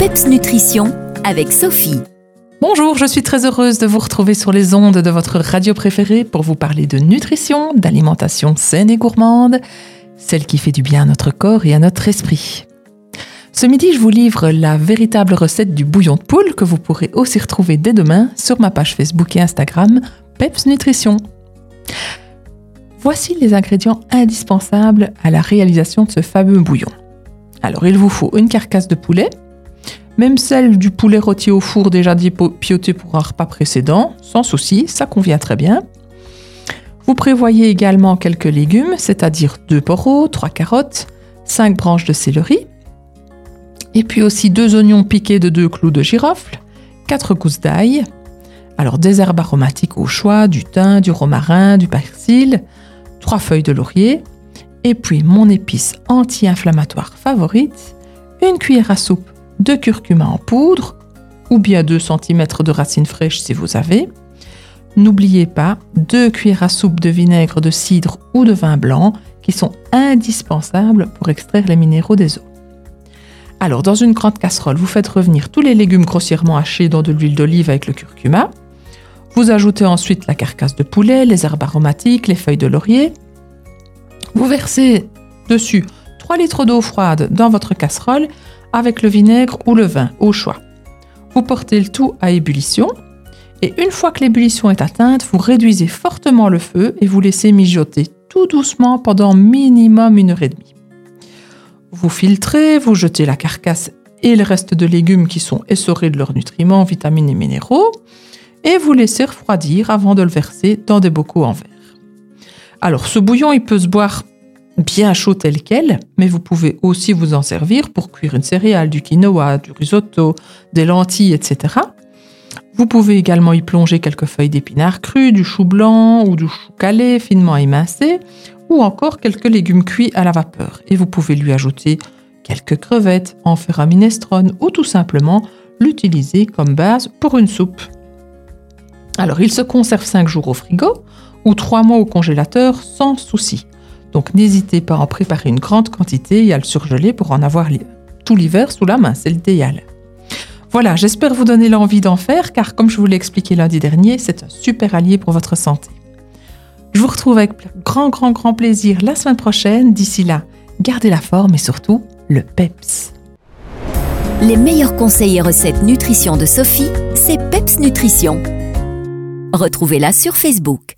PEPS Nutrition avec Sophie. Bonjour, je suis très heureuse de vous retrouver sur les ondes de votre radio préférée pour vous parler de nutrition, d'alimentation saine et gourmande, celle qui fait du bien à notre corps et à notre esprit. Ce midi, je vous livre la véritable recette du bouillon de poule que vous pourrez aussi retrouver dès demain sur ma page Facebook et Instagram PEPS Nutrition. Voici les ingrédients indispensables à la réalisation de ce fameux bouillon. Alors, il vous faut une carcasse de poulet, même celle du poulet rôti au four déjà dépioté pour un repas précédent, sans souci, ça convient très bien. Vous prévoyez également quelques légumes, c'est-à-dire deux poros, trois carottes, cinq branches de céleri, et puis aussi deux oignons piqués de deux clous de girofle, quatre gousses d'ail, alors des herbes aromatiques au choix, du thym, du romarin, du persil, trois feuilles de laurier, et puis mon épice anti-inflammatoire favorite, une cuillère à soupe de curcuma en poudre, ou bien 2 cm de racines fraîches si vous avez. N'oubliez pas 2 cuillères à soupe de vinaigre de cidre ou de vin blanc qui sont indispensables pour extraire les minéraux des eaux. Alors, dans une grande casserole, vous faites revenir tous les légumes grossièrement hachés dans de l'huile d'olive avec le curcuma. Vous ajoutez ensuite la carcasse de poulet, les herbes aromatiques, les feuilles de laurier. Vous versez dessus 3 litres d'eau froide dans votre casserole avec le vinaigre ou le vin, au choix. Vous portez le tout à ébullition et une fois que l'ébullition est atteinte, vous réduisez fortement le feu et vous laissez mijoter tout doucement pendant minimum une heure et demie. Vous filtrez, vous jetez la carcasse et le reste de légumes qui sont essorés de leurs nutriments, vitamines et minéraux, et vous laissez refroidir avant de le verser dans des bocaux en verre. Alors ce bouillon, il peut se boire bien chaud tel quel, mais vous pouvez aussi vous en servir pour cuire une céréale, du quinoa, du risotto, des lentilles, etc. Vous pouvez également y plonger quelques feuilles d'épinards crus, du chou blanc ou du chou calé finement émincé, ou encore quelques légumes cuits à la vapeur. Et vous pouvez lui ajouter quelques crevettes, en faire un minestrone ou tout simplement l'utiliser comme base pour une soupe. Alors il se conserve 5 jours au frigo ou 3 mois au congélateur sans souci. Donc n'hésitez pas à en préparer une grande quantité et à le surgeler pour en avoir tout l'hiver sous la main, c'est l'idéal. Voilà, j'espère vous donner l'envie d'en faire car comme je vous l'ai expliqué lundi dernier, c'est un super allié pour votre santé. Je vous retrouve avec grand grand grand plaisir la semaine prochaine. D'ici là, gardez la forme et surtout le PEPS. Les meilleurs conseils et recettes nutrition de Sophie, c'est PEPS Nutrition. Retrouvez-la sur Facebook.